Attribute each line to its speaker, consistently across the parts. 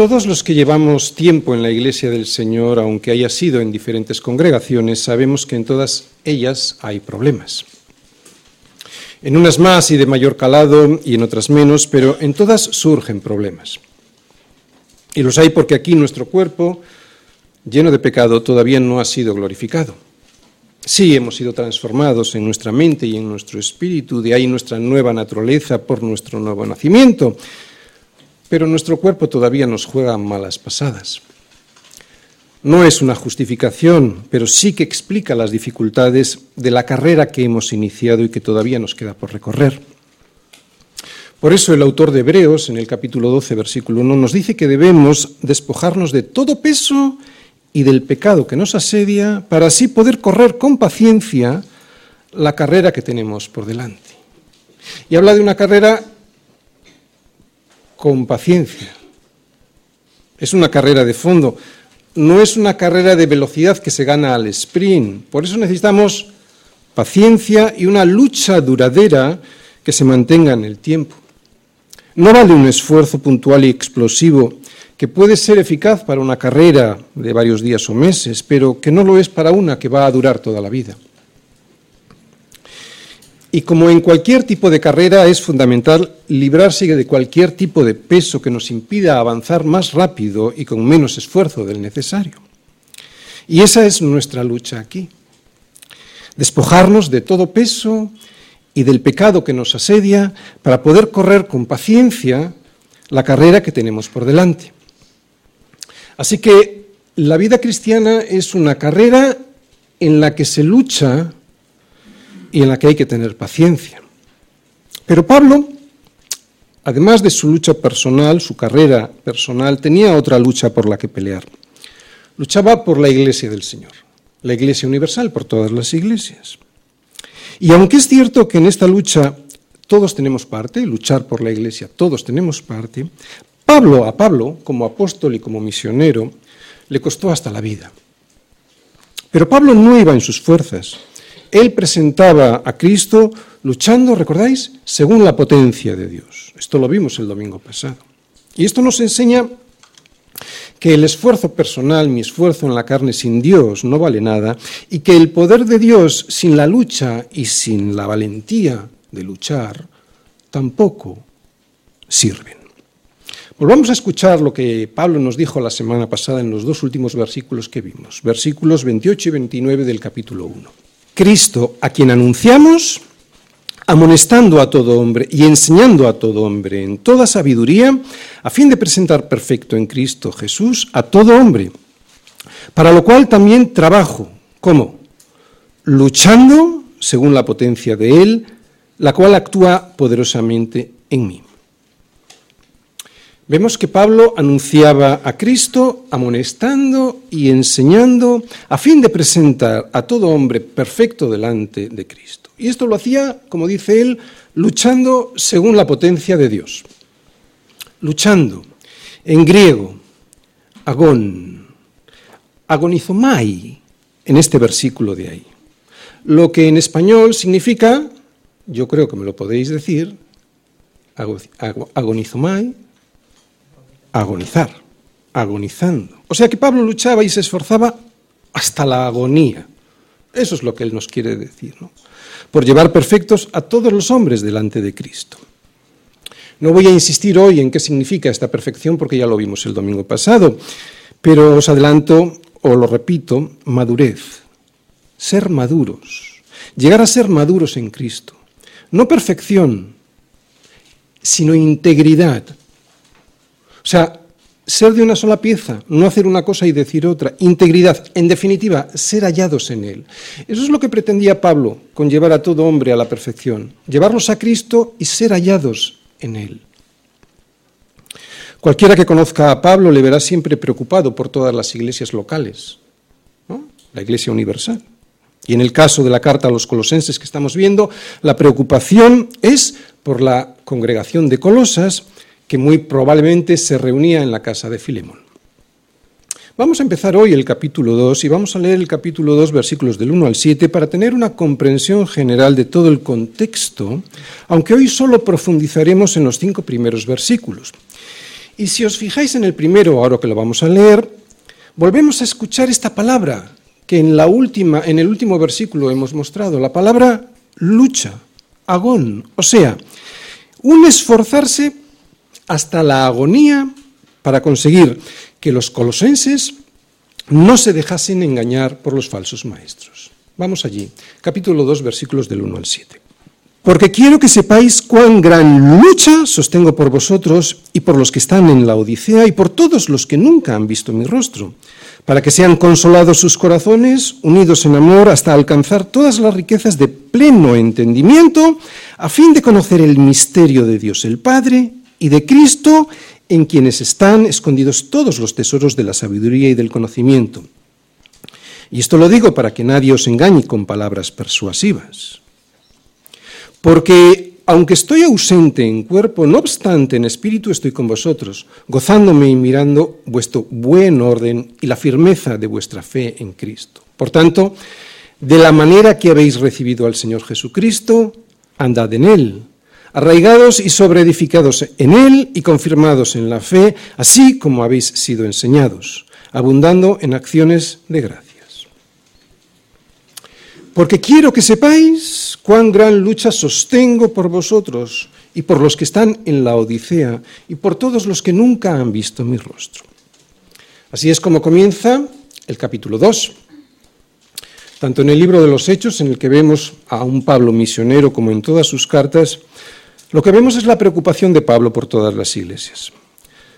Speaker 1: Todos los que llevamos tiempo en la Iglesia del Señor, aunque haya sido en diferentes congregaciones, sabemos que en todas ellas hay problemas. En unas más y de mayor calado y en otras menos, pero en todas surgen problemas. Y los hay porque aquí nuestro cuerpo, lleno de pecado, todavía no ha sido glorificado. Sí, hemos sido transformados en nuestra mente y en nuestro espíritu, de ahí nuestra nueva naturaleza por nuestro nuevo nacimiento pero nuestro cuerpo todavía nos juega malas pasadas. No es una justificación, pero sí que explica las dificultades de la carrera que hemos iniciado y que todavía nos queda por recorrer. Por eso el autor de Hebreos, en el capítulo 12, versículo 1, nos dice que debemos despojarnos de todo peso y del pecado que nos asedia para así poder correr con paciencia la carrera que tenemos por delante. Y habla de una carrera con paciencia. Es una carrera de fondo, no es una carrera de velocidad que se gana al sprint. Por eso necesitamos paciencia y una lucha duradera que se mantenga en el tiempo. No vale un esfuerzo puntual y explosivo que puede ser eficaz para una carrera de varios días o meses, pero que no lo es para una que va a durar toda la vida. Y como en cualquier tipo de carrera es fundamental librarse de cualquier tipo de peso que nos impida avanzar más rápido y con menos esfuerzo del necesario. Y esa es nuestra lucha aquí. Despojarnos de todo peso y del pecado que nos asedia para poder correr con paciencia la carrera que tenemos por delante. Así que la vida cristiana es una carrera en la que se lucha y en la que hay que tener paciencia. Pero Pablo, además de su lucha personal, su carrera personal, tenía otra lucha por la que pelear. Luchaba por la iglesia del Señor, la iglesia universal, por todas las iglesias. Y aunque es cierto que en esta lucha todos tenemos parte, luchar por la iglesia, todos tenemos parte, Pablo, a Pablo, como apóstol y como misionero, le costó hasta la vida. Pero Pablo no iba en sus fuerzas, él presentaba a Cristo luchando, ¿recordáis?, según la potencia de Dios. Esto lo vimos el domingo pasado. Y esto nos enseña que el esfuerzo personal, mi esfuerzo en la carne sin Dios no vale nada y que el poder de Dios sin la lucha y sin la valentía de luchar tampoco sirven. Volvamos a escuchar lo que Pablo nos dijo la semana pasada en los dos últimos versículos que vimos, versículos 28 y 29 del capítulo 1. Cristo, a quien anunciamos, amonestando a todo hombre y enseñando a todo hombre en toda sabiduría, a fin de presentar perfecto en Cristo Jesús a todo hombre, para lo cual también trabajo. ¿Cómo? Luchando según la potencia de Él, la cual actúa poderosamente en mí. Vemos que Pablo anunciaba a Cristo amonestando y enseñando a fin de presentar a todo hombre perfecto delante de Cristo. Y esto lo hacía, como dice él, luchando según la potencia de Dios. Luchando. En griego, agón, agonizomai, en este versículo de ahí. Lo que en español significa, yo creo que me lo podéis decir, agonizomai, agonizar, agonizando. O sea que Pablo luchaba y se esforzaba hasta la agonía. Eso es lo que él nos quiere decir, ¿no? Por llevar perfectos a todos los hombres delante de Cristo. No voy a insistir hoy en qué significa esta perfección porque ya lo vimos el domingo pasado, pero os adelanto o lo repito, madurez, ser maduros, llegar a ser maduros en Cristo. No perfección, sino integridad, o sea, ser de una sola pieza, no hacer una cosa y decir otra, integridad, en definitiva, ser hallados en Él. Eso es lo que pretendía Pablo con llevar a todo hombre a la perfección, llevarlos a Cristo y ser hallados en Él. Cualquiera que conozca a Pablo le verá siempre preocupado por todas las iglesias locales, la iglesia universal. Y en el caso de la carta a los colosenses que estamos viendo, la preocupación es por la congregación de Colosas, que muy probablemente se reunía en la casa de Filemón. Vamos a empezar hoy el capítulo 2 y vamos a leer el capítulo 2 versículos del 1 al 7 para tener una comprensión general de todo el contexto, aunque hoy solo profundizaremos en los cinco primeros versículos. Y si os fijáis en el primero, ahora que lo vamos a leer, volvemos a escuchar esta palabra que en, la última, en el último versículo hemos mostrado, la palabra lucha, agón, o sea, un esforzarse hasta la agonía para conseguir que los colosenses no se dejasen engañar por los falsos maestros. Vamos allí, capítulo 2, versículos del 1 al 7. Porque quiero que sepáis cuán gran lucha sostengo por vosotros y por los que están en la Odisea y por todos los que nunca han visto mi rostro para que sean consolados sus corazones, unidos en amor, hasta alcanzar todas las riquezas de pleno entendimiento, a fin de conocer el misterio de Dios el Padre y de Cristo, en quienes están escondidos todos los tesoros de la sabiduría y del conocimiento. Y esto lo digo para que nadie os engañe con palabras persuasivas. Porque aunque estoy ausente en cuerpo, no obstante en espíritu estoy con vosotros, gozándome y mirando vuestro buen orden y la firmeza de vuestra fe en Cristo. Por tanto, de la manera que habéis recibido al Señor Jesucristo, andad en Él, arraigados y sobreedificados en Él y confirmados en la fe, así como habéis sido enseñados, abundando en acciones de gracia. Porque quiero que sepáis cuán gran lucha sostengo por vosotros y por los que están en la Odisea y por todos los que nunca han visto mi rostro. Así es como comienza el capítulo 2. Tanto en el libro de los Hechos, en el que vemos a un Pablo misionero, como en todas sus cartas, lo que vemos es la preocupación de Pablo por todas las iglesias.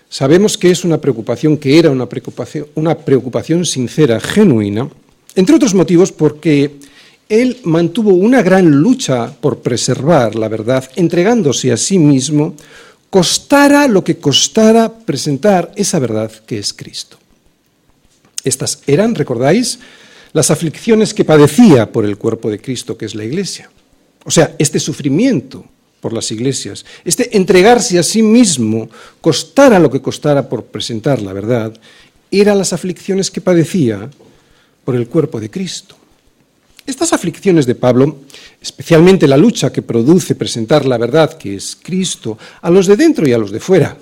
Speaker 1: Sabemos que es una preocupación, que era una preocupación, sincera, genuina, entre otros motivos porque él mantuvo una gran lucha por preservar la verdad, entregándose a sí mismo, costara lo que costara presentar esa verdad que es Cristo. Estas eran, recordáis, las aflicciones que padecía por el cuerpo de Cristo, que es la Iglesia. O sea, este sufrimiento por las iglesias, este entregarse a sí mismo, costara lo que costara por presentar la verdad, eran las aflicciones que padecía por el cuerpo de Cristo. Estas aflicciones de Pablo, especialmente la lucha que produce presentar la verdad que es Cristo a los de dentro y a los de fuera,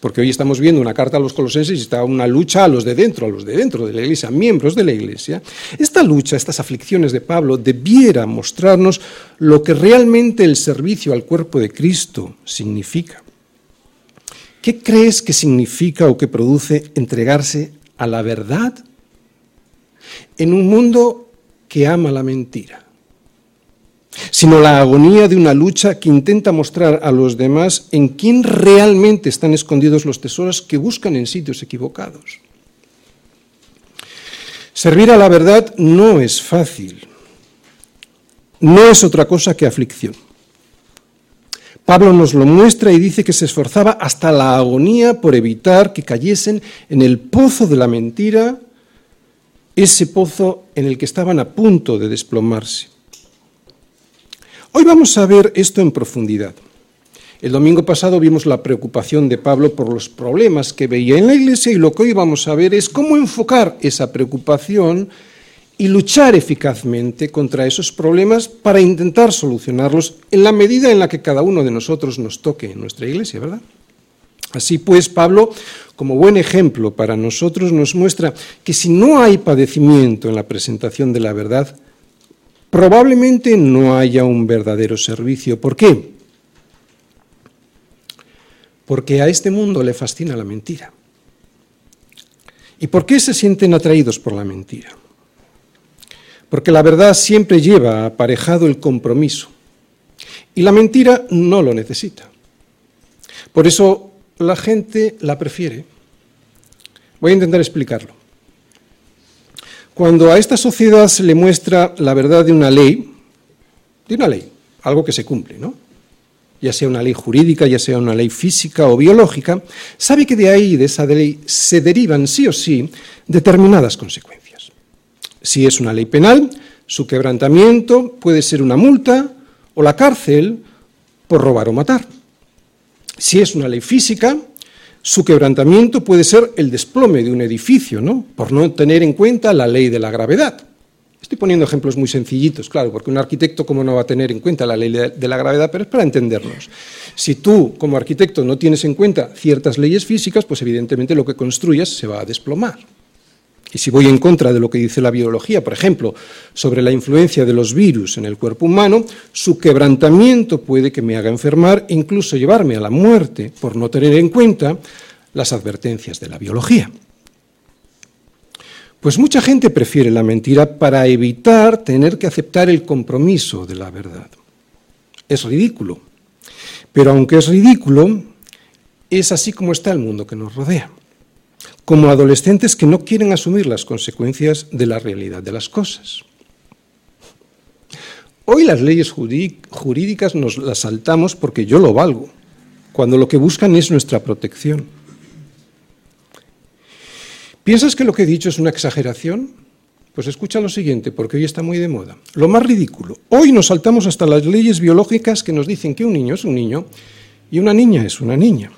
Speaker 1: porque hoy estamos viendo una carta a los colosenses y está una lucha a los de dentro, a los de dentro de la iglesia, miembros de la iglesia. Esta lucha, estas aflicciones de Pablo debiera mostrarnos lo que realmente el servicio al cuerpo de Cristo significa. ¿Qué crees que significa o que produce entregarse a la verdad en un mundo que ama la mentira, sino la agonía de una lucha que intenta mostrar a los demás en quién realmente están escondidos los tesoros que buscan en sitios equivocados. Servir a la verdad no es fácil, no es otra cosa que aflicción. Pablo nos lo muestra y dice que se esforzaba hasta la agonía por evitar que cayesen en el pozo de la mentira ese pozo en el que estaban a punto de desplomarse. Hoy vamos a ver esto en profundidad. El domingo pasado vimos la preocupación de Pablo por los problemas que veía en la iglesia y lo que hoy vamos a ver es cómo enfocar esa preocupación y luchar eficazmente contra esos problemas para intentar solucionarlos en la medida en la que cada uno de nosotros nos toque en nuestra iglesia, ¿verdad? Así pues, Pablo, como buen ejemplo para nosotros, nos muestra que si no hay padecimiento en la presentación de la verdad, probablemente no haya un verdadero servicio. ¿Por qué? Porque a este mundo le fascina la mentira. ¿Y por qué se sienten atraídos por la mentira? Porque la verdad siempre lleva aparejado el compromiso y la mentira no lo necesita. Por eso la gente la prefiere. Voy a intentar explicarlo. Cuando a esta sociedad se le muestra la verdad de una ley, de una ley, algo que se cumple, ¿no? Ya sea una ley jurídica, ya sea una ley física o biológica, sabe que de ahí, de esa ley, se derivan sí o sí determinadas consecuencias. Si es una ley penal, su quebrantamiento puede ser una multa o la cárcel por robar o matar. Si es una ley física, su quebrantamiento puede ser el desplome de un edificio, ¿no? Por no tener en cuenta la ley de la gravedad. Estoy poniendo ejemplos muy sencillitos, claro, porque un arquitecto, ¿cómo no va a tener en cuenta la ley de la gravedad? Pero es para entendernos. Si tú, como arquitecto, no tienes en cuenta ciertas leyes físicas, pues evidentemente lo que construyas se va a desplomar. Y si voy en contra de lo que dice la biología, por ejemplo, sobre la influencia de los virus en el cuerpo humano, su quebrantamiento puede que me haga enfermar, incluso llevarme a la muerte, por no tener en cuenta las advertencias de la biología. Pues mucha gente prefiere la mentira para evitar tener que aceptar el compromiso de la verdad. Es ridículo. Pero aunque es ridículo, es así como está el mundo que nos rodea como adolescentes que no quieren asumir las consecuencias de la realidad de las cosas. Hoy las leyes jurídicas nos las saltamos porque yo lo valgo, cuando lo que buscan es nuestra protección. ¿Piensas que lo que he dicho es una exageración? Pues escucha lo siguiente, porque hoy está muy de moda. Lo más ridículo. Hoy nos saltamos hasta las leyes biológicas que nos dicen que un niño es un niño y una niña es una niña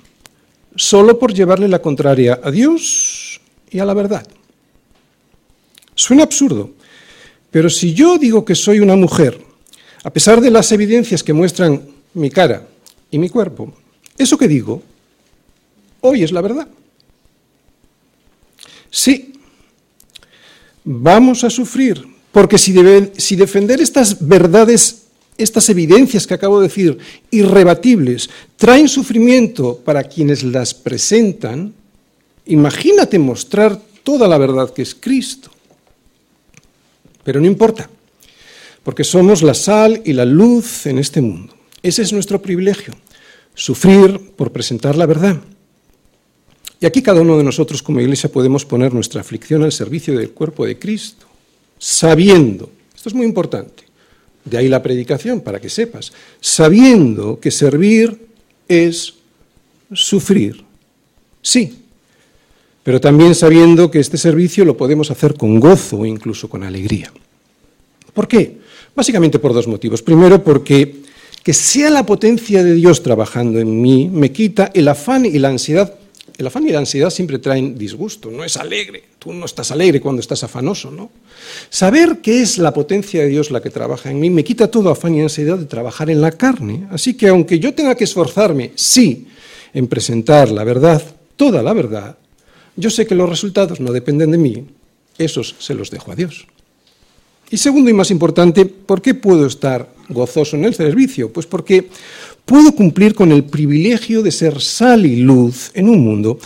Speaker 1: solo por llevarle la contraria a Dios y a la verdad. Suena absurdo, pero si yo digo que soy una mujer, a pesar de las evidencias que muestran mi cara y mi cuerpo, eso que digo hoy es la verdad. Sí, vamos a sufrir, porque si, si defender estas verdades estas evidencias que acabo de decir, irrebatibles, traen sufrimiento para quienes las presentan, imagínate mostrar toda la verdad que es Cristo. Pero no importa, porque somos la sal y la luz en este mundo. Ese es nuestro privilegio, sufrir por presentar la verdad. Y aquí cada uno de nosotros como iglesia podemos poner nuestra aflicción al servicio del cuerpo de Cristo, sabiendo, esto es muy importante, de ahí la predicación, para que sepas, sabiendo que servir es sufrir. Sí, pero también sabiendo que este servicio lo podemos hacer con gozo o incluso con alegría. ¿Por qué? Básicamente por dos motivos. Primero, porque que sea la potencia de Dios trabajando en mí me quita el afán y la ansiedad el afán y la ansiedad siempre traen disgusto, no es alegre. Tú no estás alegre cuando estás afanoso, ¿no? Saber que es la potencia de Dios la que trabaja en mí me quita todo afán y ansiedad de trabajar en la carne. Así que aunque yo tenga que esforzarme, sí, en presentar la verdad, toda la verdad, yo sé que los resultados no dependen de mí, esos se los dejo a Dios. Y segundo y más importante, ¿por qué puedo estar gozoso en el servicio? Pues porque puedo cumplir con el privilegio de ser sal y luz en un mundo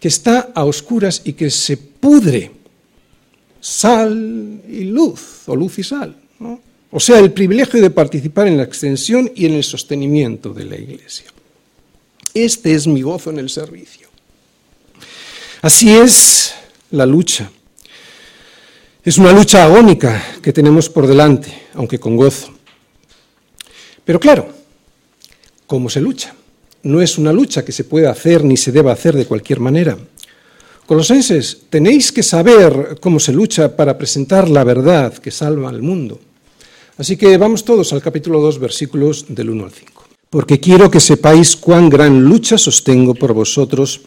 Speaker 1: que está a oscuras y que se pudre. Sal y luz, o luz y sal. O sea, el privilegio de participar en la extensión y en el sostenimiento de la Iglesia. Este es mi gozo en el servicio. Así es la lucha. Es una lucha agónica que tenemos por delante, aunque con gozo. Pero claro, ¿cómo se lucha? No es una lucha que se pueda hacer ni se deba hacer de cualquier manera. Colosenses, tenéis que saber cómo se lucha para presentar la verdad que salva al mundo. Así que vamos todos al capítulo 2, versículos del 1 al 5. Porque quiero que sepáis cuán gran lucha sostengo por vosotros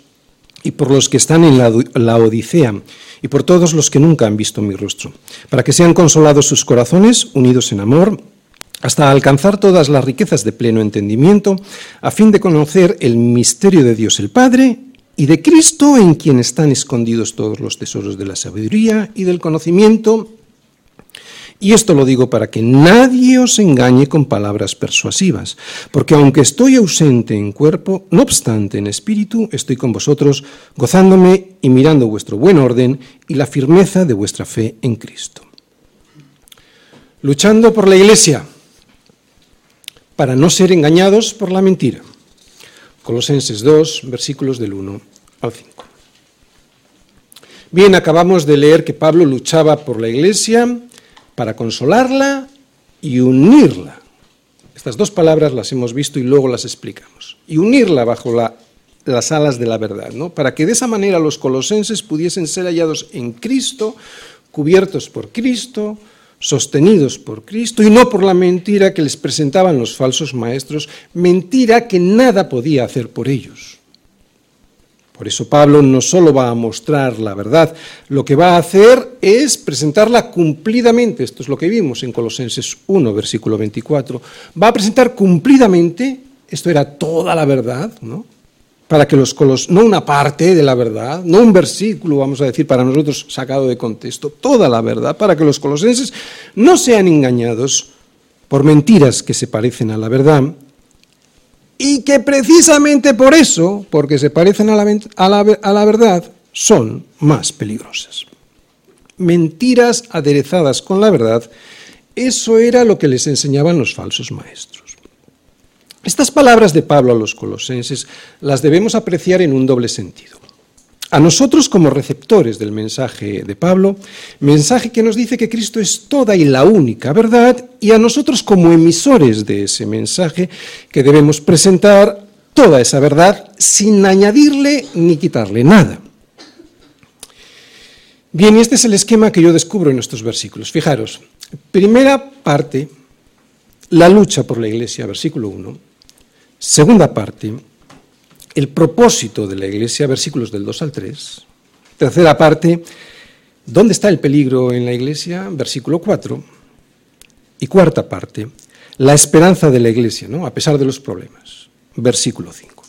Speaker 1: y por los que están en la, la, Odisea, y por todos los que nunca han visto mi rostro, para que sean consolados sus corazones, unidos en amor, hasta alcanzar todas las riquezas de pleno entendimiento, a fin de conocer el misterio de Dios el Padre y de Cristo en quien están escondidos todos los tesoros de la sabiduría y del conocimiento. Y esto lo digo para que nadie os engañe con palabras persuasivas, porque aunque estoy ausente en cuerpo, no obstante en espíritu, estoy con vosotros, gozándome y mirando vuestro buen orden y la firmeza de vuestra fe en Cristo. Luchando por la Iglesia para no ser engañados por la mentira. Colosenses 2, versículos del 1 al 5. Bien, acabamos de leer que Pablo luchaba por la iglesia para consolarla y unirla. Estas dos palabras las hemos visto y luego las explicamos. Y unirla bajo las alas de la verdad, ¿no? Para que de esa manera los colosenses pudiesen ser hallados en Cristo, cubiertos por Cristo, sostenidos por Cristo y no por la mentira que les presentaban los falsos maestros, mentira que nada podía hacer por ellos. Por eso Pablo no solo va a mostrar la verdad, lo que va a hacer es presentarla cumplidamente. Esto es lo que vimos en Colosenses 1, versículo 24. Va a presentar cumplidamente, esto era toda la verdad, ¿no? Para que los colos, no una parte de la verdad, no un versículo, vamos a decir, para nosotros sacado de contexto, toda la verdad, para que los colosenses no sean engañados por mentiras que se parecen a la verdad, y que precisamente por eso, porque se parecen a la, a la, verdad, son más peligrosas. Mentiras aderezadas con la verdad, eso era lo que les enseñaban los falsos maestros. Estas palabras de Pablo a los colosenses las debemos apreciar en un doble sentido. A nosotros como receptores del mensaje de Pablo, mensaje que nos dice que Cristo es toda y la única verdad, y a nosotros como emisores de ese mensaje, que debemos presentar toda esa verdad sin añadirle ni quitarle nada. Bien, y este es el esquema que yo descubro en estos versículos. Fijaros, primera parte, la lucha por la iglesia, versículo 1. Segunda parte, el propósito de la Iglesia, versículos del 2 al 3. Tercera parte, ¿dónde está el peligro en la Iglesia? Versículo 4. Y cuarta parte, la esperanza de la Iglesia, ¿no? a pesar de los problemas. Versículo 5.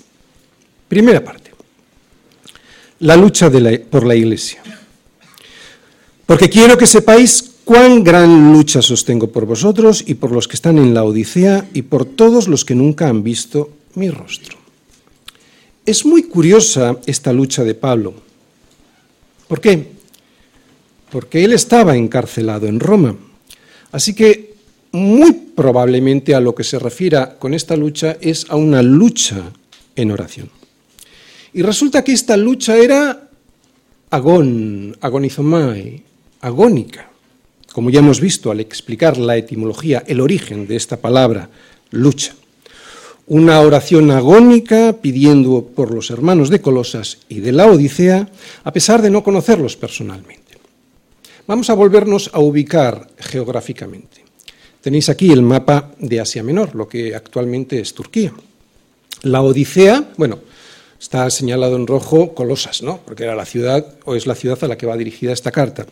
Speaker 1: Primera parte, la lucha por la Iglesia. Porque quiero que sepáis cuán gran lucha sostengo por vosotros y por los que están en la Odisea y por todos los que nunca han visto mi rostro. Es muy curiosa esta lucha de Pablo. ¿Por qué? Porque él estaba encarcelado en Roma. Así que muy probablemente a lo que se refiera con esta lucha es a una lucha en oración. Y resulta que esta lucha era agón, agonizomai, agónica, como ya hemos visto al explicar la etimología, el origen de esta palabra, lucha una oración agónica pidiendo por los hermanos de Colosas y de la Odisea, a pesar de no conocerlos personalmente. Vamos a volvernos a ubicar geográficamente. Tenéis aquí el mapa de Asia Menor, lo que actualmente es Turquía. La Odisea, bueno, está señalado en rojo Colosas, ¿no? Porque era la ciudad o es la ciudad a la que va dirigida esta carta.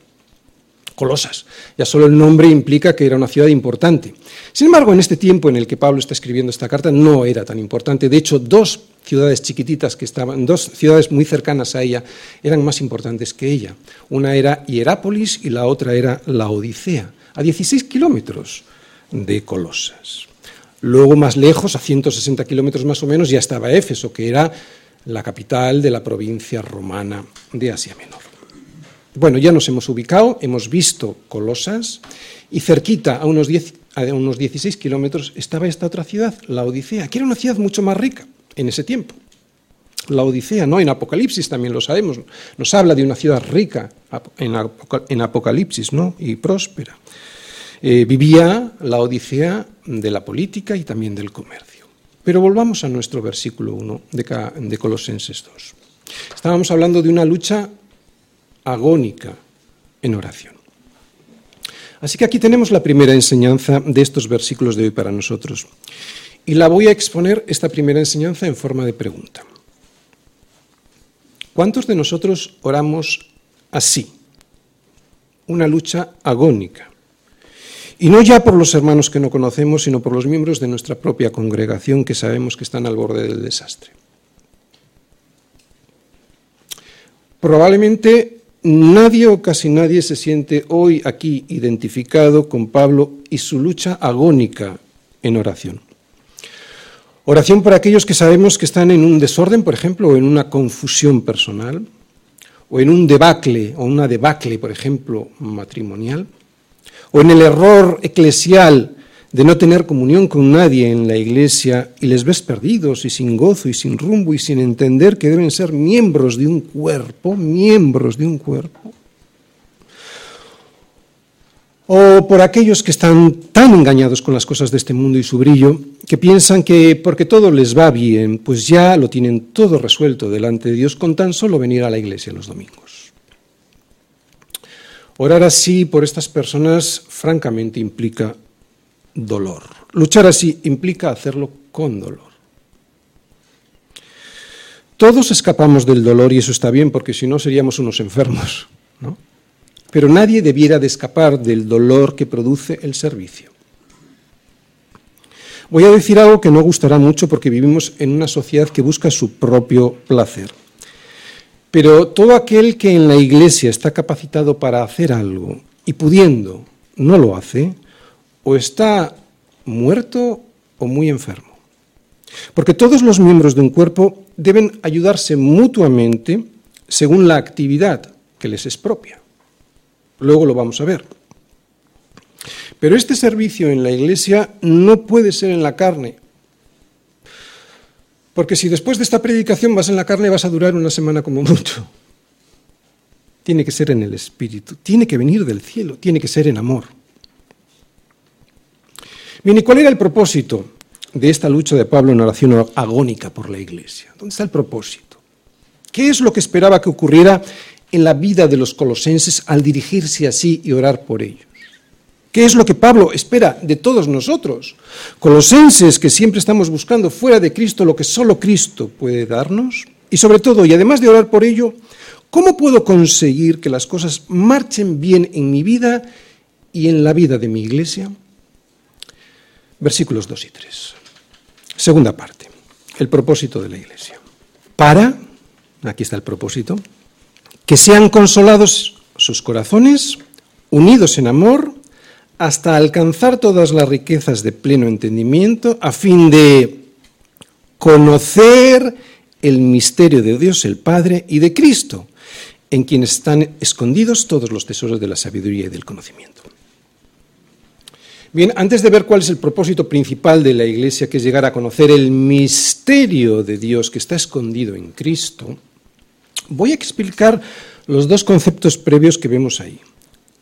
Speaker 1: Colosas. Ya solo el nombre implica que era una ciudad importante. Sin embargo, en este tiempo en el que Pablo está escribiendo esta carta no era tan importante. De hecho, dos ciudades chiquititas que estaban, dos ciudades muy cercanas a ella, eran más importantes que ella. Una era Hierápolis y la otra era la Odisea, a 16 kilómetros de Colosas. Luego, más lejos, a 160 kilómetros más o menos, ya estaba Éfeso, que era la capital de la provincia romana de Asia Menor. Bueno, ya nos hemos ubicado, hemos visto Colosas y cerquita, a unos, a unos 16 kilómetros, estaba esta otra ciudad, la Odisea, que era una ciudad mucho más rica en ese tiempo. La Odisea, ¿no? En Apocalipsis también lo sabemos, nos habla de una ciudad rica en Apocalipsis, ¿no? Y próspera. Eh, vivía la Odisea de la política y también del comercio. Pero volvamos a nuestro versículo 1 de, de Colosenses 2. Estábamos hablando de una lucha agónica en oración. Así que aquí tenemos la primera enseñanza de estos versículos de hoy para nosotros. Y la voy a exponer, esta primera enseñanza, en forma de pregunta. ¿Cuántos de nosotros oramos así? Una lucha agónica. Y no ya por los hermanos que no conocemos, sino por los miembros de nuestra propia congregación que sabemos que están al borde del desastre. Probablemente Nadie o casi nadie se siente hoy aquí identificado con Pablo y su lucha agónica en oración. Oración por aquellos que sabemos que están en un desorden, por ejemplo, o en una confusión personal, o en un debacle, o una debacle, por ejemplo, matrimonial, o en el error eclesial de no tener comunión con nadie en la iglesia y les ves perdidos y sin gozo y sin rumbo y sin entender que deben ser miembros de un cuerpo, miembros de un cuerpo. O por aquellos que están tan engañados con las cosas de este mundo y su brillo, que piensan que porque todo les va bien, pues ya lo tienen todo resuelto delante de Dios con tan solo venir a la iglesia los domingos. Orar así por estas personas francamente implica dolor. Luchar así implica hacerlo con dolor. Todos escapamos del dolor y eso está bien porque si no seríamos unos enfermos, ¿no? Pero nadie debiera de escapar del dolor que produce el servicio. Voy a decir algo que no gustará mucho porque vivimos en una sociedad que busca su propio placer. Pero todo aquel que en la iglesia está capacitado para hacer algo y pudiendo no lo hace, o está muerto o muy enfermo. Porque todos los miembros de un cuerpo deben ayudarse mutuamente según la actividad que les es propia. Luego lo vamos a ver. Pero este servicio en la iglesia no puede ser en la carne. Porque si después de esta predicación vas en la carne vas a durar una semana como mucho. Tiene que ser en el espíritu, tiene que venir del cielo, tiene que ser en amor. Bien, ¿y cuál era el propósito de esta lucha de Pablo en oración agónica por la iglesia? ¿Dónde está el propósito? ¿Qué es lo que esperaba que ocurriera en la vida de los colosenses al dirigirse así y orar por ellos? ¿Qué es lo que Pablo espera de todos nosotros? Colosenses que siempre estamos buscando fuera de Cristo lo que solo Cristo puede darnos. Y sobre todo, y además de orar por ello, ¿cómo puedo conseguir que las cosas marchen bien en mi vida y en la vida de mi iglesia? Versículos 2 y 3. Segunda parte, el propósito de la iglesia. Para, aquí está el propósito, que sean consolados sus corazones, unidos en amor, hasta alcanzar todas las riquezas de pleno entendimiento, a fin de conocer el misterio de Dios el Padre y de Cristo, en quien están escondidos todos los tesoros de la sabiduría y del conocimiento. Bien, antes de ver cuál es el propósito principal de la Iglesia, que es llegar a conocer el misterio de Dios que está escondido en Cristo, voy a explicar los dos conceptos previos que vemos ahí.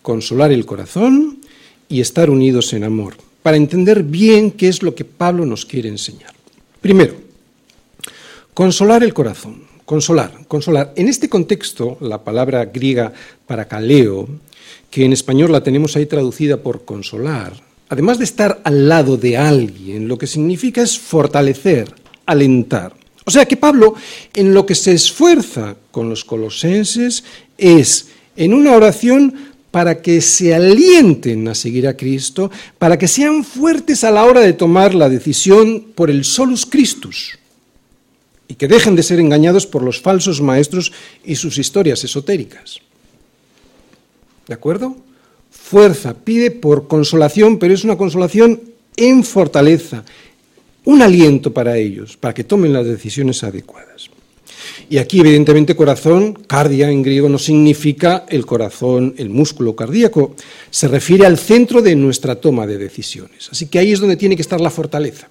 Speaker 1: Consolar el corazón y estar unidos en amor, para entender bien qué es lo que Pablo nos quiere enseñar. Primero, consolar el corazón. Consolar, consolar. En este contexto, la palabra griega para caleo, que en español la tenemos ahí traducida por consolar, además de estar al lado de alguien, lo que significa es fortalecer, alentar. O sea que Pablo en lo que se esfuerza con los colosenses es en una oración para que se alienten a seguir a Cristo, para que sean fuertes a la hora de tomar la decisión por el solus Christus y que dejen de ser engañados por los falsos maestros y sus historias esotéricas. ¿De acuerdo? Fuerza, pide por consolación, pero es una consolación en fortaleza, un aliento para ellos, para que tomen las decisiones adecuadas. Y aquí, evidentemente, corazón, cardia en griego, no significa el corazón, el músculo cardíaco, se refiere al centro de nuestra toma de decisiones. Así que ahí es donde tiene que estar la fortaleza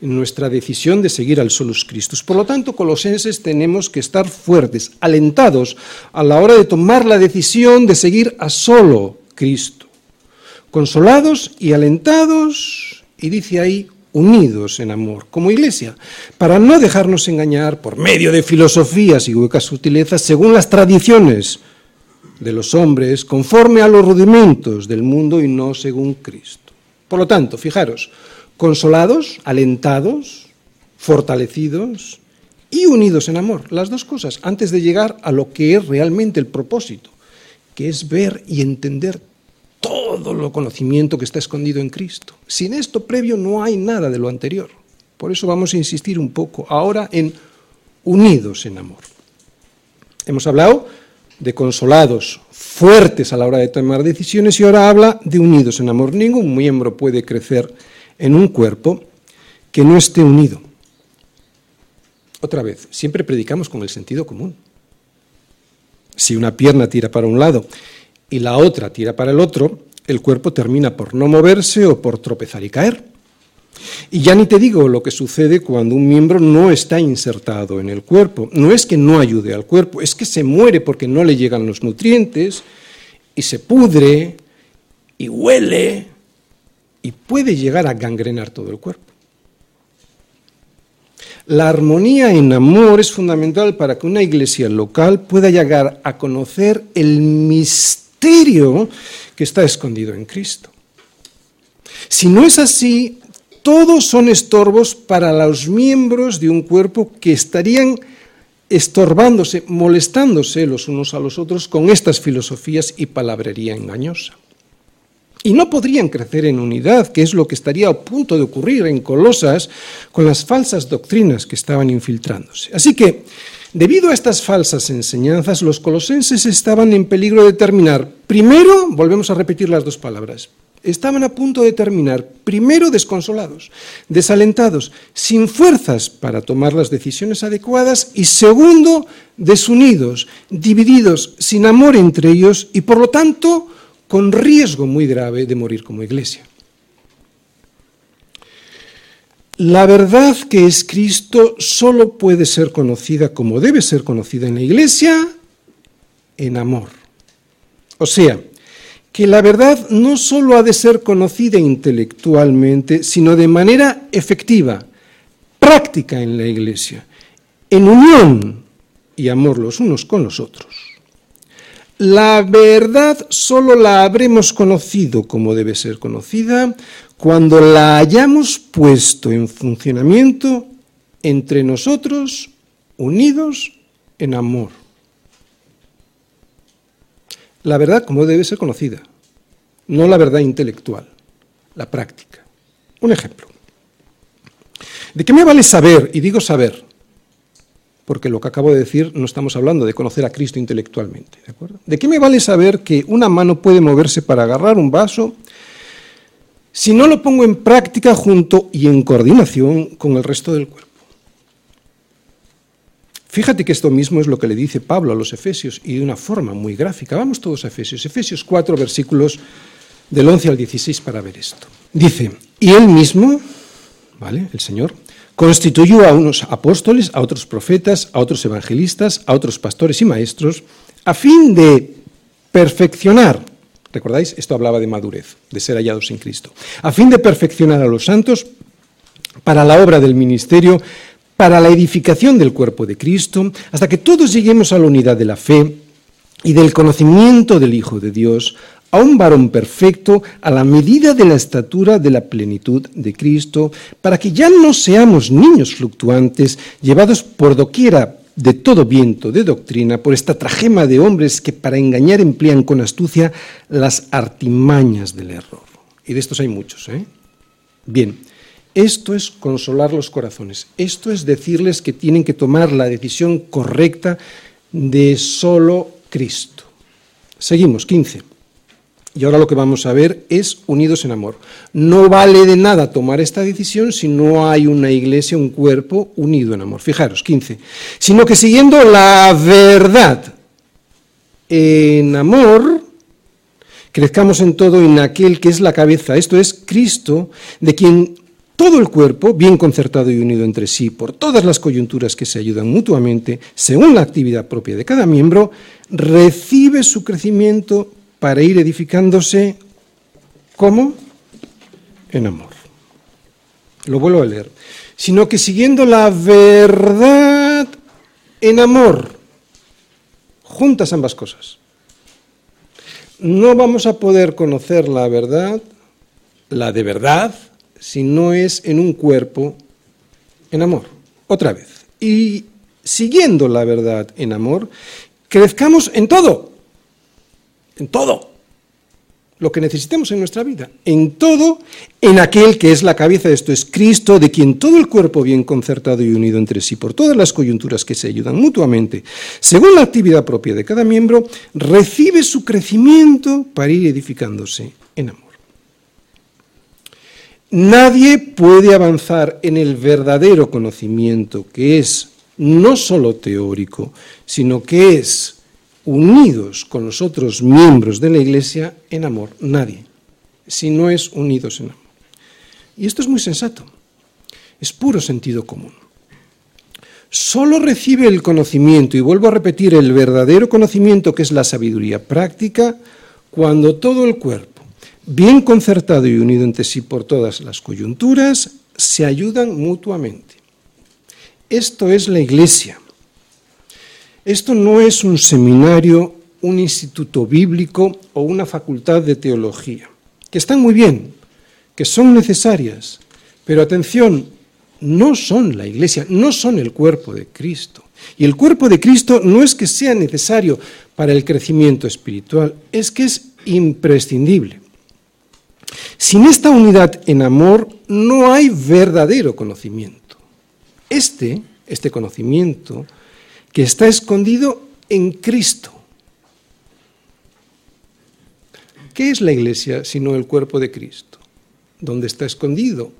Speaker 1: nuestra decisión de seguir al solus Christus. Por lo tanto, colosenses tenemos que estar fuertes, alentados a la hora de tomar la decisión de seguir a solo Cristo. Consolados y alentados, y dice ahí, unidos en amor, como iglesia, para no dejarnos engañar por medio de filosofías y huecas sutilezas según las tradiciones de los hombres, conforme a los rudimentos del mundo y no según Cristo. Por lo tanto, fijaros, consolados, alentados, fortalecidos y unidos en amor. Las dos cosas, antes de llegar a lo que es realmente el propósito, que es ver y entender todo lo conocimiento que está escondido en Cristo. Sin esto previo no hay nada de lo anterior. Por eso vamos a insistir un poco ahora en unidos en amor. Hemos hablado de consolados, fuertes a la hora de tomar decisiones y ahora habla de unidos en amor. Ningún miembro puede crecer en un cuerpo que no esté unido. Otra vez, siempre predicamos con el sentido común. Si una pierna tira para un lado y la otra tira para el otro, el cuerpo termina por no moverse o por tropezar y caer. Y ya ni te digo lo que sucede cuando un miembro no está insertado en el cuerpo. No es que no ayude al cuerpo, es que se muere porque no le llegan los nutrientes y se pudre y huele y puede llegar a gangrenar todo el cuerpo. La armonía en amor es fundamental para que una iglesia local pueda llegar a conocer el misterio que está escondido en Cristo. Si no es así, todos son estorbos para los miembros de un cuerpo que estarían estorbándose, molestándose los unos a los otros con estas filosofías y palabrería engañosa. Y no podrían crecer en unidad, que es lo que estaría a punto de ocurrir en Colosas con las falsas doctrinas que estaban infiltrándose. Así que, debido a estas falsas enseñanzas, los colosenses estaban en peligro de terminar. Primero, volvemos a repetir las dos palabras, estaban a punto de terminar, primero desconsolados, desalentados, sin fuerzas para tomar las decisiones adecuadas y segundo, desunidos, divididos, sin amor entre ellos y por lo tanto con riesgo muy grave de morir como iglesia. La verdad que es Cristo solo puede ser conocida como debe ser conocida en la iglesia en amor. O sea, que la verdad no solo ha de ser conocida intelectualmente, sino de manera efectiva, práctica en la Iglesia, en unión y amor los unos con los otros. La verdad solo la habremos conocido como debe ser conocida cuando la hayamos puesto en funcionamiento entre nosotros, unidos en amor la verdad como debe ser conocida, no la verdad intelectual, la práctica. Un ejemplo. ¿De qué me vale saber? Y digo saber, porque lo que acabo de decir no estamos hablando de conocer a Cristo intelectualmente. ¿De, acuerdo? ¿De qué me vale saber que una mano puede moverse para agarrar un vaso si no lo pongo en práctica junto y en coordinación con el resto del cuerpo? Fíjate que esto mismo es lo que le dice Pablo a los Efesios y de una forma muy gráfica. Vamos todos a Efesios. Efesios 4, versículos del 11 al 16 para ver esto. Dice, y él mismo, ¿vale? El Señor, constituyó a unos apóstoles, a otros profetas, a otros evangelistas, a otros pastores y maestros, a fin de perfeccionar, ¿recordáis? Esto hablaba de madurez, de ser hallados en Cristo, a fin de perfeccionar a los santos para la obra del ministerio, para la edificación del cuerpo de Cristo, hasta que todos lleguemos a la unidad de la fe y del conocimiento del Hijo de Dios, a un varón perfecto a la medida de la estatura de la plenitud de Cristo, para que ya no seamos niños fluctuantes, llevados por doquiera de todo viento de doctrina, por esta trajema de hombres que para engañar emplean con astucia las artimañas del error. Y de estos hay muchos, ¿eh? Bien, esto es consolar los corazones. Esto es decirles que tienen que tomar la decisión correcta de solo Cristo. Seguimos, 15. Y ahora lo que vamos a ver es unidos en amor. No vale de nada tomar esta decisión si no hay una iglesia, un cuerpo unido en amor. Fijaros, 15. Sino que siguiendo la verdad en amor, crezcamos en todo en aquel que es la cabeza, esto es Cristo, de quien todo el cuerpo, bien concertado y unido entre sí por todas las coyunturas que se ayudan mutuamente, según la actividad propia de cada miembro, recibe su crecimiento para ir edificándose ¿cómo? En amor. Lo vuelvo a leer. Sino que siguiendo la verdad en amor, juntas ambas cosas. No vamos a poder conocer la verdad, la de verdad, si no es en un cuerpo en amor. Otra vez. Y siguiendo la verdad en amor, crezcamos en todo. En todo. Lo que necesitemos en nuestra vida. En todo, en aquel que es la cabeza esto, es Cristo, de quien todo el cuerpo bien concertado y unido entre sí por todas las coyunturas que se ayudan mutuamente, según la actividad propia de cada miembro, recibe su crecimiento para ir edificándose en amor. Nadie puede avanzar en el verdadero conocimiento, que es no solo teórico, sino que es unidos con los otros miembros de la Iglesia en amor. Nadie, si no es unidos en amor. Y esto es muy sensato, es puro sentido común. Solo recibe el conocimiento, y vuelvo a repetir, el verdadero conocimiento que es la sabiduría práctica, cuando todo el cuerpo bien concertado y unido entre sí por todas las coyunturas, se ayudan mutuamente. Esto es la Iglesia. Esto no es un seminario, un instituto bíblico o una facultad de teología, que están muy bien, que son necesarias, Pero atención, no son la iglesia, no son el cuerpo de Cristo. Y el cuerpo de Cristo no es que sea necesario para el crecimiento espiritual, es que es imprescindible. Sin esta unidad en amor no hay verdadero conocimiento. Este, este conocimiento, que está escondido en Cristo. ¿Qué es la iglesia sino el cuerpo de Cristo? ¿Dónde está escondido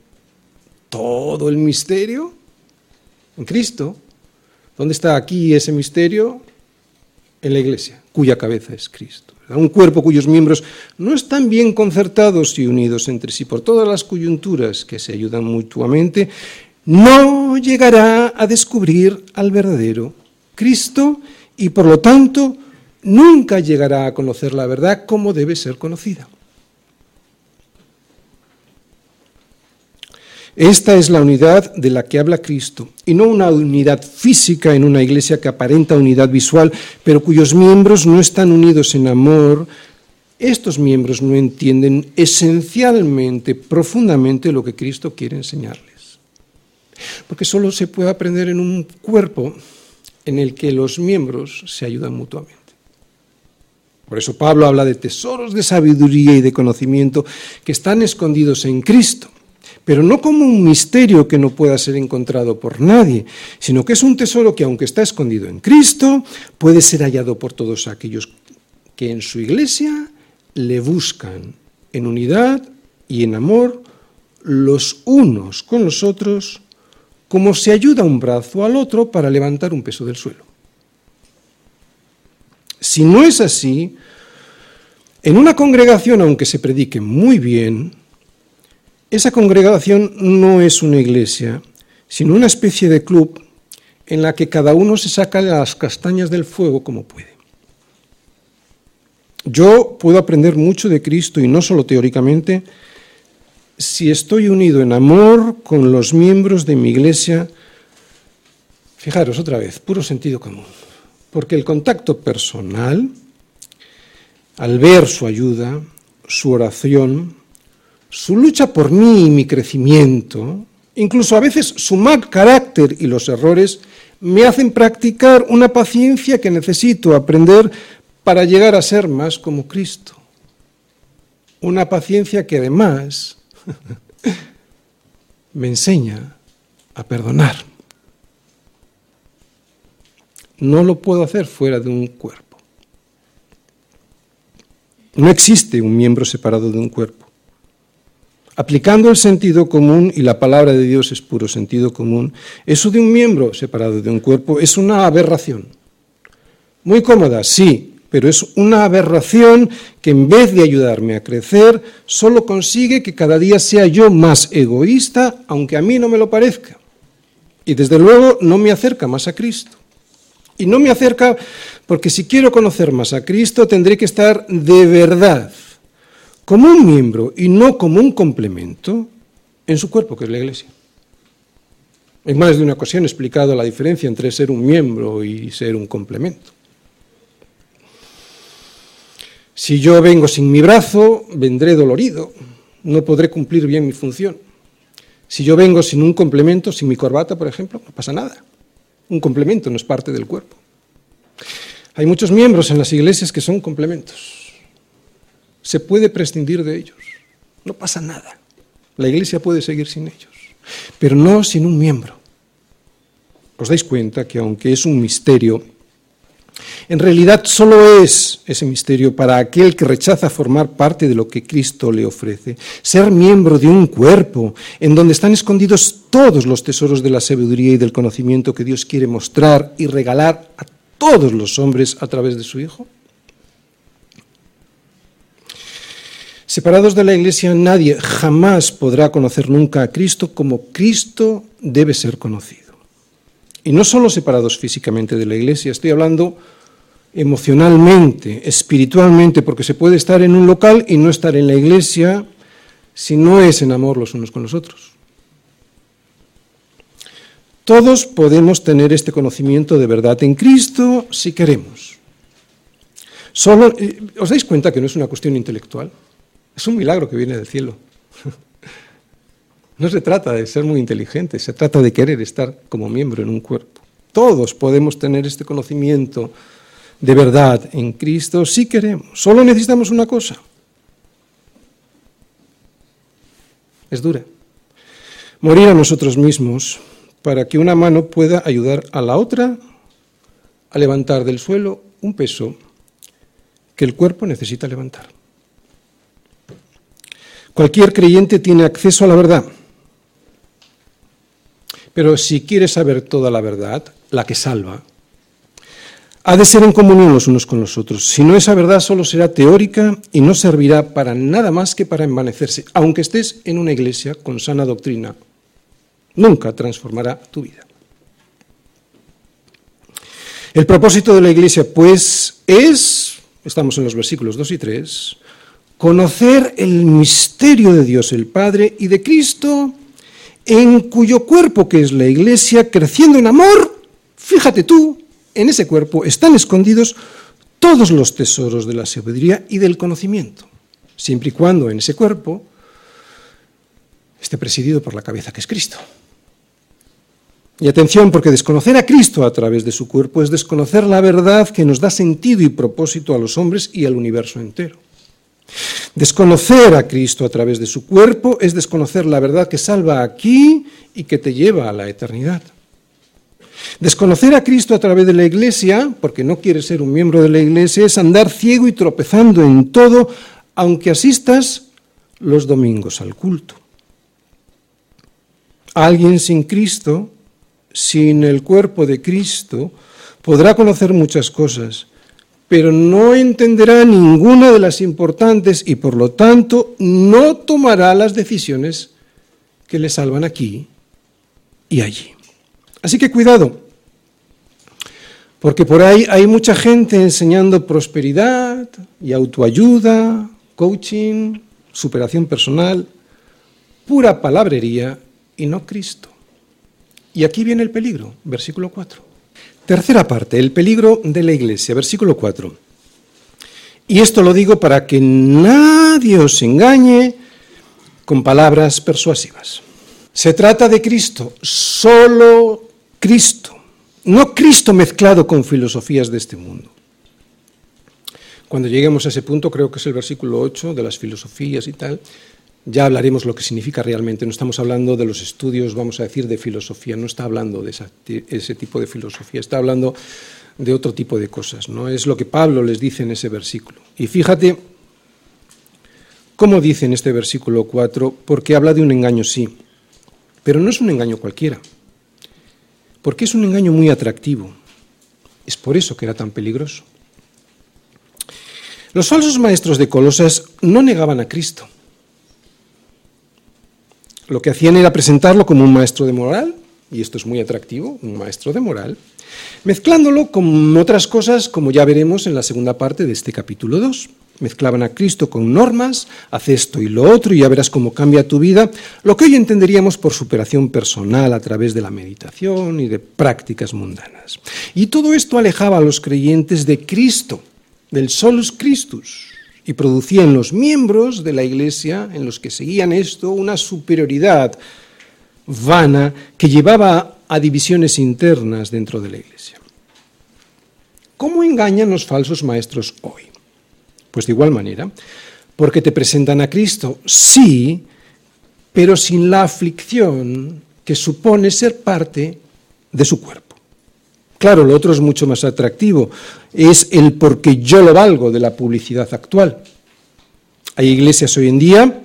Speaker 1: todo el misterio? En Cristo. ¿Dónde está aquí ese misterio? En la iglesia, cuya cabeza es Cristo. Un cuerpo cuyos miembros no están bien concertados y unidos entre sí por todas las coyunturas que se ayudan mutuamente, no llegará a descubrir al verdadero Cristo y por lo tanto nunca llegará a conocer la verdad como debe ser conocida. Esta es la unidad de la que habla Cristo, y no una unidad física en una iglesia que aparenta unidad visual, pero cuyos miembros no están unidos en amor. Estos miembros no entienden esencialmente, profundamente lo que Cristo quiere enseñarles. Porque solo se puede aprender en un cuerpo en el que los miembros se ayudan mutuamente. Por eso Pablo habla de tesoros de sabiduría y de conocimiento que están escondidos en Cristo pero no como un misterio que no pueda ser encontrado por nadie, sino que es un tesoro que aunque está escondido en Cristo, puede ser hallado por todos aquellos que en su iglesia le buscan en unidad y en amor los unos con los otros, como se ayuda un brazo al otro para levantar un peso del suelo. Si no es así, en una congregación, aunque se predique muy bien, esa congregación no es una iglesia, sino una especie de club en la que cada uno se saca las castañas del fuego como puede. Yo puedo aprender mucho de Cristo y no solo teóricamente, si estoy unido en amor con los miembros de mi iglesia, fijaros otra vez, puro sentido común, porque el contacto personal, al ver su ayuda, su oración, su lucha por mí y mi crecimiento, incluso a veces su mal carácter y los errores, me hacen practicar una paciencia que necesito aprender para llegar a ser más como Cristo. Una paciencia que además me enseña a perdonar. No lo puedo hacer fuera de un cuerpo. No existe un miembro separado de un cuerpo. Aplicando el sentido común, y la palabra de Dios es puro sentido común, eso de un miembro separado de un cuerpo es una aberración. Muy cómoda, sí, pero es una aberración que en vez de ayudarme a crecer, solo consigue que cada día sea yo más egoísta, aunque a mí no me lo parezca. Y desde luego no me acerca más a Cristo. Y no me acerca porque si quiero conocer más a Cristo tendré que estar de verdad como un miembro y no como un complemento en su cuerpo, que es la Iglesia. En más de una ocasión he explicado la diferencia entre ser un miembro y ser un complemento. Si yo vengo sin mi brazo, vendré dolorido, no podré cumplir bien mi función. Si yo vengo sin un complemento, sin mi corbata, por ejemplo, no pasa nada. Un complemento no es parte del cuerpo. Hay muchos miembros en las iglesias que son complementos se puede prescindir de ellos. No pasa nada. La iglesia puede seguir sin ellos, pero no sin un miembro. ¿Os dais cuenta que aunque es un misterio, en realidad solo es ese misterio para aquel que rechaza formar parte de lo que Cristo le ofrece, ser miembro de un cuerpo en donde están escondidos todos los tesoros de la sabiduría y del conocimiento que Dios quiere mostrar y regalar a todos los hombres a través de su Hijo? Separados de la Iglesia, nadie jamás podrá conocer nunca a Cristo como Cristo debe ser conocido. Y no solo separados físicamente de la Iglesia, estoy hablando emocionalmente, espiritualmente, porque se puede estar en un local y no estar en la Iglesia si no es en amor los unos con los otros. Todos podemos tener este conocimiento de verdad en Cristo si queremos. Solo, eh, ¿Os dais cuenta que no es una cuestión intelectual? Es un milagro que viene del cielo. No se trata de ser muy inteligente, se trata de querer estar como miembro en un cuerpo. Todos podemos tener este conocimiento de verdad en Cristo si queremos. Solo necesitamos una cosa. Es dura. Morir a nosotros mismos para que una mano pueda ayudar a la otra a levantar del suelo un peso que el cuerpo necesita levantar. Cualquier creyente tiene acceso a la verdad. Pero si quiere saber toda la verdad, la que salva, ha de ser en comunión los unos con los otros. Si no, esa verdad solo será teórica y no servirá para nada más que para envanecerse, aunque estés en una iglesia con sana doctrina. Nunca transformará tu vida. El propósito de la iglesia, pues, es, estamos en los versículos 2 y 3, conocer el misterio de Dios el Padre y de Cristo, en cuyo cuerpo, que es la iglesia, creciendo en amor, fíjate tú, en ese cuerpo están escondidos todos los tesoros de la sabiduría y del conocimiento, siempre y cuando en ese cuerpo esté presidido por la cabeza que es Cristo. Y atención, porque desconocer a Cristo a través de su cuerpo es desconocer la verdad que nos da sentido y propósito a los hombres y al universo entero. Desconocer a Cristo a través de su cuerpo es desconocer la verdad que salva aquí y que te lleva a la eternidad. Desconocer a Cristo a través de la Iglesia, porque no quieres ser un miembro de la Iglesia, es andar ciego y tropezando en todo, aunque asistas los domingos al culto. Alguien sin Cristo, sin el cuerpo de Cristo, podrá conocer muchas cosas, pero no entenderá ninguna de las importantes y por lo tanto no tomará las decisiones que le salvan aquí y allí. Así que cuidado, porque por ahí hay mucha gente enseñando prosperidad y autoayuda, coaching, superación personal, pura palabrería y no Cristo. Y aquí viene el peligro, versículo 4. Tercera parte, el peligro de la iglesia, versículo 4. Y esto lo digo para que nadie os engañe con palabras persuasivas. Se trata de Cristo, solo Cristo, no Cristo mezclado con filosofías de este mundo. Cuando lleguemos a ese punto, creo que es el versículo 8 de las filosofías y tal, ya hablaremos lo que significa realmente. No estamos hablando de los estudios, vamos a decir, de filosofía, no está hablando de ese tipo de filosofía, está hablando de otro tipo de cosas. ¿no? Es lo que Pablo les dice en ese versículo. Y fíjate cómo dice en este versículo 4, porque habla de un engaño, sí, pero no es un engaño cualquiera porque es un engaño muy atractivo. Es por eso que era tan peligroso. Los falsos maestros de Colosas no negaban a Cristo. Lo que hacían era presentarlo como un maestro de moral, y esto es muy atractivo, un maestro de moral, mezclándolo con otras cosas, como ya veremos en la segunda parte de este capítulo 2 mezclaban a Cristo con normas, haz esto y lo otro y ya verás cómo cambia tu vida, lo que hoy entenderíamos por superación personal a través de la meditación y de prácticas mundanas. Y todo esto alejaba a los creyentes de Cristo, del solus Christus, y producía en los miembros de la Iglesia, en los que seguían esto, una superioridad vana que llevaba a divisiones internas dentro de la Iglesia. ¿Cómo engañan los falsos maestros hoy? Pues de igual manera, porque te presentan a Cristo, sí, pero sin la aflicción que supone ser parte de su cuerpo. Claro, lo otro es mucho más atractivo, es el porque yo lo valgo de la publicidad actual. Hay iglesias hoy en día,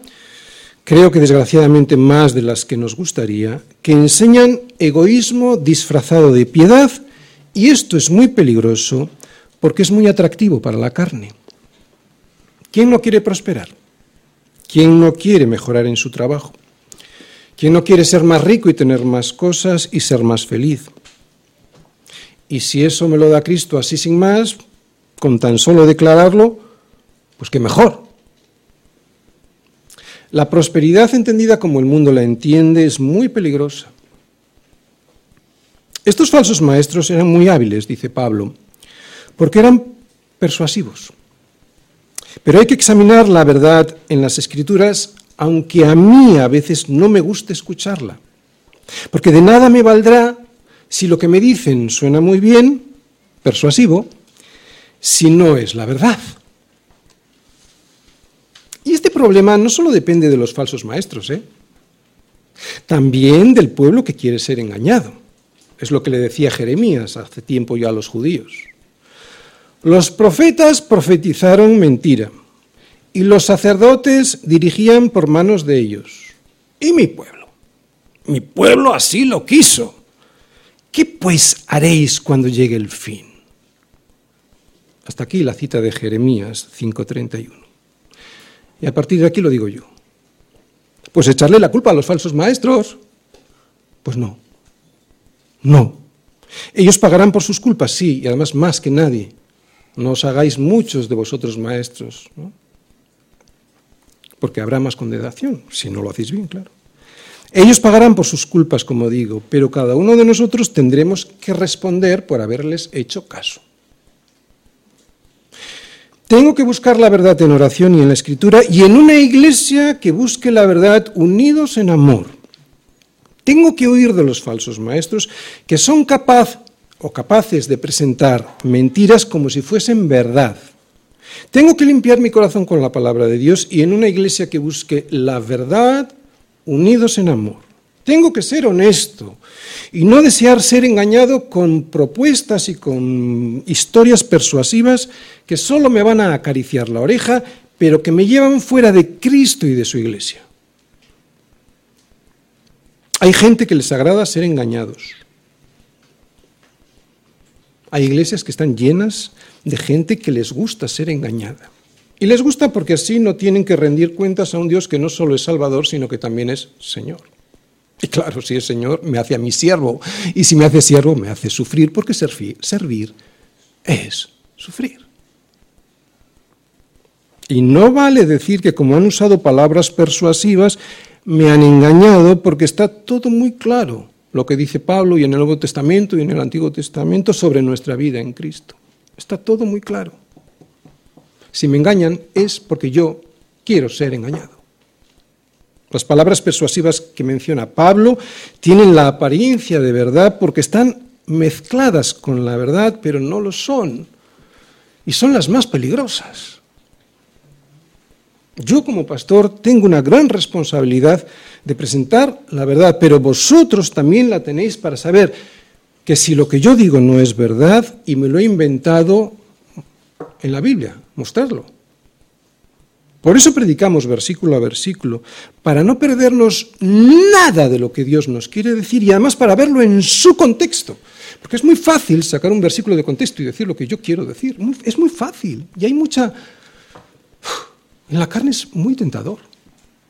Speaker 1: creo que desgraciadamente más de las que nos gustaría, que enseñan egoísmo disfrazado de piedad y esto es muy peligroso porque es muy atractivo para la carne. ¿Quién no quiere prosperar? ¿Quién no quiere mejorar en su trabajo? ¿Quién no quiere ser más rico y tener más cosas y ser más feliz? Y si eso me lo da Cristo así sin más, con tan solo declararlo, pues qué mejor. La prosperidad entendida como el mundo la entiende es muy peligrosa. Estos falsos maestros eran muy hábiles, dice Pablo, porque eran persuasivos. Pero hay que examinar la verdad en las escrituras aunque a mí a veces no me guste escucharla. Porque de nada me valdrá si lo que me dicen suena muy bien, persuasivo, si no es la verdad. Y este problema no solo depende de los falsos maestros, ¿eh? también del pueblo que quiere ser engañado. Es lo que le decía Jeremías hace tiempo ya a los judíos. Los profetas profetizaron mentira y los sacerdotes dirigían por manos de ellos. ¿Y mi pueblo? Mi pueblo así lo quiso. ¿Qué pues haréis cuando llegue el fin? Hasta aquí la cita de Jeremías 5:31. Y a partir de aquí lo digo yo. Pues echarle la culpa a los falsos maestros. Pues no. No. Ellos pagarán por sus culpas, sí, y además más que nadie. No os hagáis muchos de vosotros maestros, porque habrá más condenación, si no lo hacéis bien, claro. Ellos pagarán por sus culpas, como digo, pero cada uno de nosotros tendremos que responder por haberles hecho caso. Tengo que buscar la verdad en oración y en la escritura y en una iglesia que busque la verdad unidos en amor. Tengo que oír de los falsos maestros que son capaz o capaces de presentar mentiras como si fuesen verdad. Tengo que limpiar mi corazón con la palabra de Dios y en una iglesia que busque la verdad unidos en amor. Tengo que ser honesto y no desear ser engañado con propuestas y con historias persuasivas que solo me van a acariciar la oreja, pero que me llevan fuera de Cristo y de su iglesia. Hay gente que les agrada ser engañados. Hay iglesias que están llenas de gente que les gusta ser engañada. Y les gusta porque así no tienen que rendir cuentas a un Dios que no solo es Salvador, sino que también es Señor. Y claro, si es Señor, me hace a mi siervo. Y si me hace siervo, me hace sufrir, porque servir, servir es sufrir. Y no vale decir que como han usado palabras persuasivas, me han engañado, porque está todo muy claro lo que dice Pablo y en el Nuevo Testamento y en el Antiguo Testamento sobre nuestra vida en Cristo. Está todo muy claro. Si me engañan es porque yo quiero ser engañado. Las palabras persuasivas que menciona Pablo tienen la apariencia de verdad porque están mezcladas con la verdad, pero no lo son. Y son las más peligrosas. Yo como pastor tengo una gran responsabilidad de presentar la verdad, pero vosotros también la tenéis para saber que si lo que yo digo no es verdad y me lo he inventado en la Biblia, mostrarlo. Por eso predicamos versículo a versículo, para no perdernos nada de lo que Dios nos quiere decir y además para verlo en su contexto. Porque es muy fácil sacar un versículo de contexto y decir lo que yo quiero decir. Es muy fácil. Y hay mucha... En la carne es muy tentador,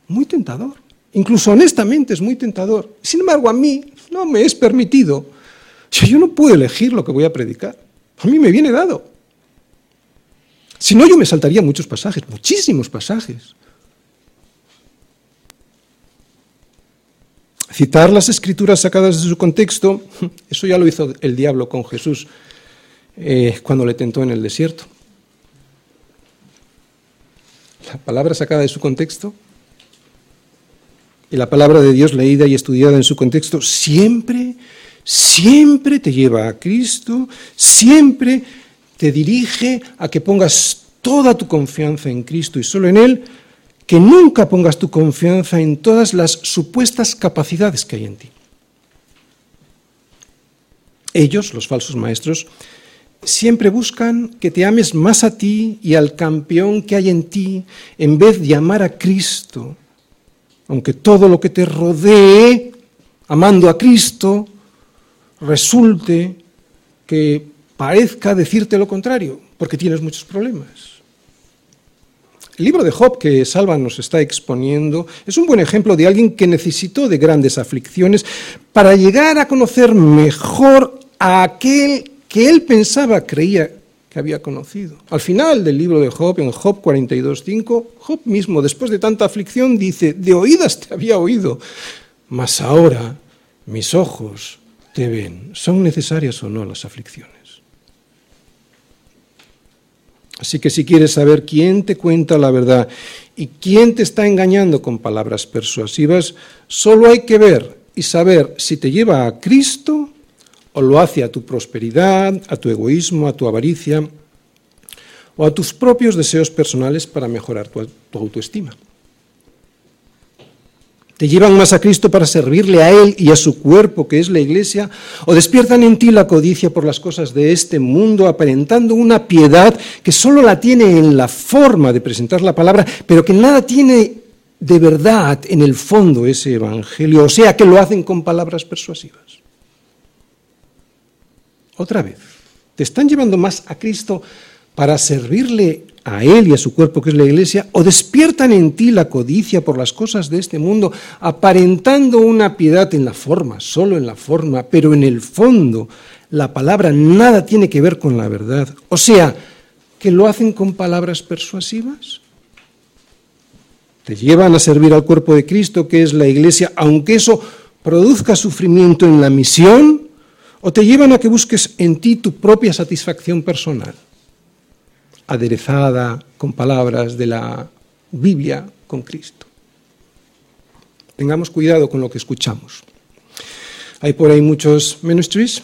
Speaker 1: muy tentador. Incluso honestamente es muy tentador. Sin embargo, a mí no me es permitido. Yo no puedo elegir lo que voy a predicar. A mí me viene dado. Si no, yo me saltaría muchos pasajes, muchísimos pasajes. Citar las escrituras sacadas de su contexto, eso ya lo hizo el diablo con Jesús eh, cuando le tentó en el desierto. La palabra sacada de su contexto y la palabra de Dios leída y estudiada en su contexto siempre, siempre te lleva a Cristo, siempre te dirige a que pongas toda tu confianza en Cristo y solo en Él, que nunca pongas tu confianza en todas las supuestas capacidades que hay en ti. Ellos, los falsos maestros, siempre buscan que te ames más a ti y al campeón que hay en ti, en vez de amar a Cristo, aunque todo lo que te rodee, amando a Cristo, resulte que parezca decirte lo contrario, porque tienes muchos problemas. El libro de Job que Salva nos está exponiendo es un buen ejemplo de alguien que necesitó de grandes aflicciones para llegar a conocer mejor a aquel que él pensaba, creía que había conocido. Al final del libro de Job, en Job 42.5, Job mismo, después de tanta aflicción, dice, de oídas te había oído, mas ahora mis ojos te ven. ¿Son necesarias o no las aflicciones? Así que si quieres saber quién te cuenta la verdad y quién te está engañando con palabras persuasivas, solo hay que ver y saber si te lleva a Cristo o lo hace a tu prosperidad, a tu egoísmo, a tu avaricia o a tus propios deseos personales para mejorar tu, autoestima. ¿Te llevan más a Cristo para servirle a Él y a su cuerpo, que es la iglesia? ¿O despiertan en ti la codicia por las cosas de este mundo, aparentando una piedad que solo la tiene en la forma de presentar la palabra, pero que nada tiene de verdad en el fondo ese evangelio? O sea, que lo hacen con palabras persuasivas. Otra vez, ¿te están llevando más a Cristo para servirle a Él y a su cuerpo, que es la iglesia, o despiertan en ti la codicia por las cosas de este mundo, aparentando una piedad en la forma, solo en la forma, pero en el fondo la palabra nada tiene que ver con la verdad. O sea, que lo hacen con palabras persuasivas. Te llevan a servir al cuerpo de Cristo, que es la iglesia, aunque eso produzca sufrimiento en la misión, o te llevan a que busques en ti tu propia satisfacción personal aderezada con palabras de la Biblia con Cristo. Tengamos cuidado con lo que escuchamos. Hay por ahí muchos ministries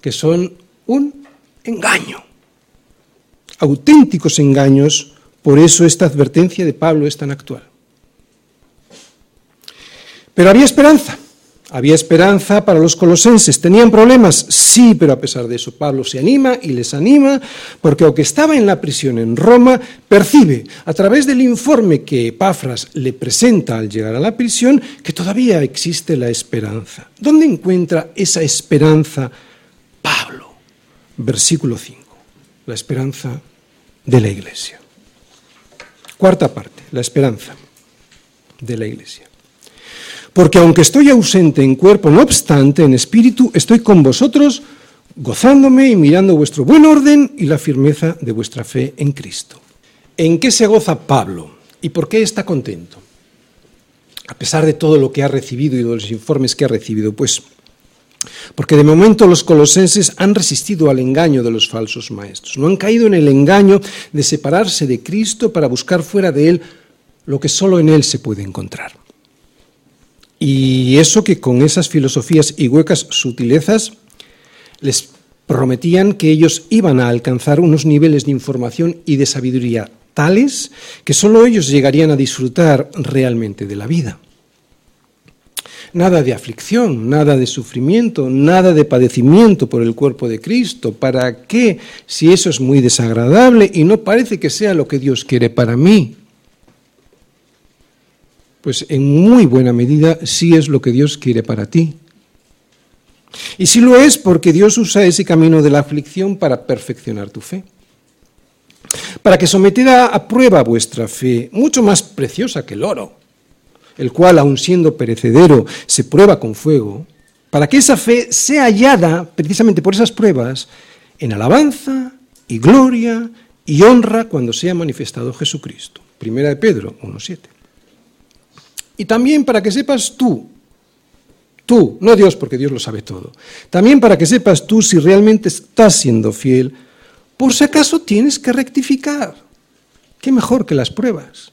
Speaker 1: que son un engaño, auténticos engaños, por eso esta advertencia de Pablo es tan actual. Pero había esperanza. Había esperanza para los colosenses. ¿Tenían problemas? Sí, pero a pesar de eso Pablo se anima y les anima porque aunque estaba en la prisión en Roma, percibe a través del informe que Epafras le presenta al llegar a la prisión que todavía existe la esperanza. ¿Dónde encuentra esa esperanza Pablo? Versículo 5. La esperanza de la iglesia. Cuarta parte, la esperanza de la iglesia. Porque aunque estoy ausente en cuerpo, no obstante, en espíritu, estoy con vosotros, gozándome y mirando vuestro buen orden y la firmeza de vuestra fe en Cristo. ¿En qué se goza Pablo? ¿Y por qué está contento? A pesar de todo lo que ha recibido y de los informes que ha recibido, pues porque de momento los colosenses han resistido al engaño de los falsos maestros, no han caído en el engaño de separarse de Cristo para buscar fuera de Él lo que solo en Él se puede encontrar. Y eso que con esas filosofías y huecas sutilezas les prometían que ellos iban a alcanzar unos niveles de información y de sabiduría tales que sólo ellos llegarían a disfrutar realmente de la vida. Nada de aflicción, nada de sufrimiento, nada de padecimiento por el cuerpo de Cristo. ¿Para qué? Si eso es muy desagradable y no parece que sea lo que Dios quiere para mí pues en muy buena medida sí es lo que Dios quiere para ti. Y sí lo es porque Dios usa ese camino de la aflicción para perfeccionar tu fe. Para que sometida a prueba vuestra fe, mucho más preciosa que el oro, el cual, aun siendo perecedero, se prueba con fuego, para que esa fe sea hallada, precisamente por esas pruebas, en alabanza y gloria y honra cuando sea manifestado Jesucristo. Primera de Pedro 1.7. Y también para que sepas tú, tú, no Dios porque Dios lo sabe todo, también para que sepas tú si realmente estás siendo fiel, por si acaso tienes que rectificar. ¿Qué mejor que las pruebas?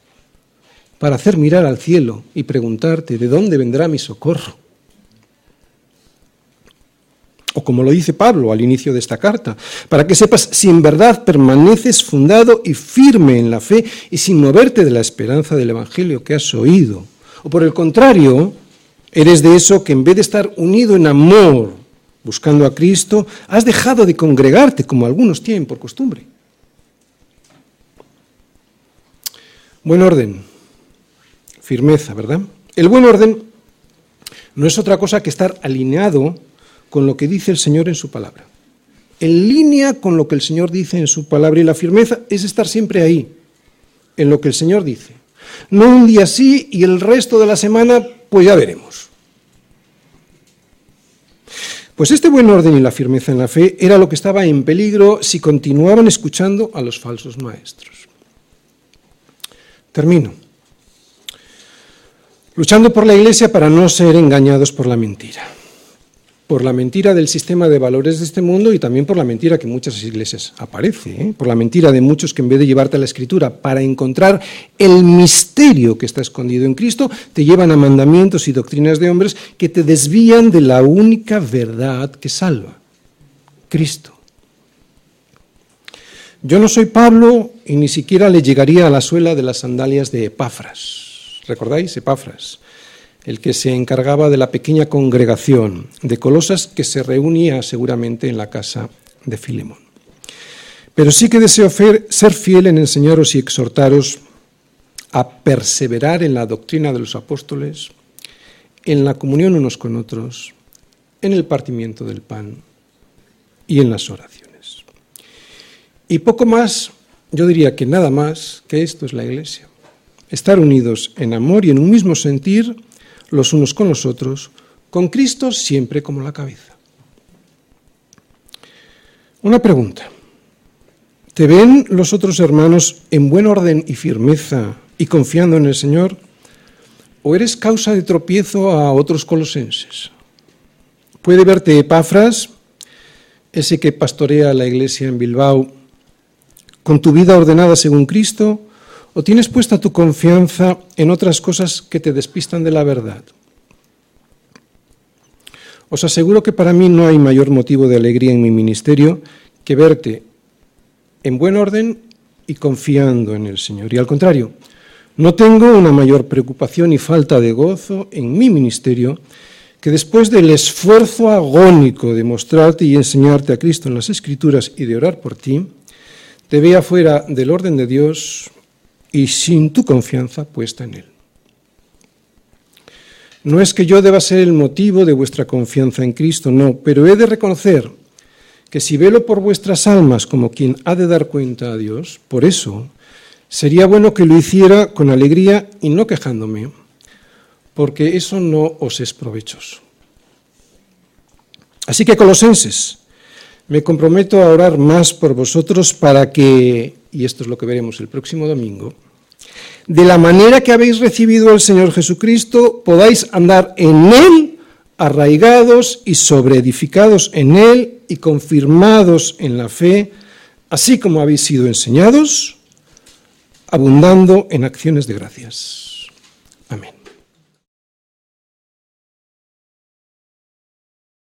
Speaker 1: Para hacer mirar al cielo y preguntarte, ¿de dónde vendrá mi socorro? O como lo dice Pablo al inicio de esta carta, para que sepas si en verdad permaneces fundado y firme en la fe y sin moverte de la esperanza del Evangelio que has oído o por el contrario, eres de eso que en vez de estar unido en amor, buscando a Cristo, has dejado de congregarte como algunos tienen por costumbre. Buen orden, firmeza, ¿verdad? El buen orden no es otra cosa que estar alineado con lo que dice el Señor en su palabra. En línea con lo que el Señor dice en su palabra y la firmeza es estar siempre ahí, en lo que el Señor dice. No un día sí y el resto de la semana, pues ya veremos. Pues este buen orden y la firmeza en la fe era lo que estaba en peligro si continuaban escuchando a los falsos maestros. Termino. Luchando por la iglesia para no ser engañados por la mentira. Por la mentira del sistema de valores de este mundo y también por la mentira que muchas iglesias aparece, ¿eh? por la mentira de muchos que en vez de llevarte a la escritura para encontrar el misterio que está escondido en Cristo, te llevan a mandamientos y doctrinas de hombres que te desvían de la única verdad que salva, Cristo. Yo no soy Pablo y ni siquiera le llegaría a la suela de las sandalias de Epafras. ¿Recordáis? Epafras el que se encargaba de la pequeña congregación de Colosas que se reunía seguramente en la casa de Filemón. Pero sí que deseo ser fiel en enseñaros y exhortaros a perseverar en la doctrina de los apóstoles, en la comunión unos con otros, en el partimiento del pan y en las oraciones. Y poco más, yo diría que nada más que esto es la Iglesia. Estar unidos en amor y en un mismo sentir, los unos con los otros, con Cristo siempre como la cabeza. Una pregunta. ¿Te ven los otros hermanos en buen orden y firmeza y confiando en el Señor? ¿O eres causa de tropiezo a otros colosenses? Puede verte Epafras, ese que pastorea la iglesia en Bilbao, con tu vida ordenada según Cristo, ¿O tienes puesta tu confianza en otras cosas que te despistan de la verdad? Os aseguro que para mí no hay mayor motivo de alegría en mi ministerio que verte en buen orden y confiando en el Señor. Y al contrario, no tengo una mayor preocupación y falta de gozo en mi ministerio que después del esfuerzo agónico de mostrarte y enseñarte a Cristo en las Escrituras y de orar por ti, te vea fuera del orden de Dios y sin tu confianza puesta en Él. No es que yo deba ser el motivo de vuestra confianza en Cristo, no, pero he de reconocer que si velo por vuestras almas como quien ha de dar cuenta a Dios, por eso sería bueno que lo hiciera con alegría y no quejándome, porque eso no os es provechoso. Así que, colosenses, me comprometo a orar más por vosotros para que, y esto es lo que veremos el próximo domingo, de la manera que habéis recibido al Señor Jesucristo, podáis andar en Él, arraigados y sobreedificados en Él y confirmados en la fe, así como habéis sido enseñados, abundando en acciones de gracias.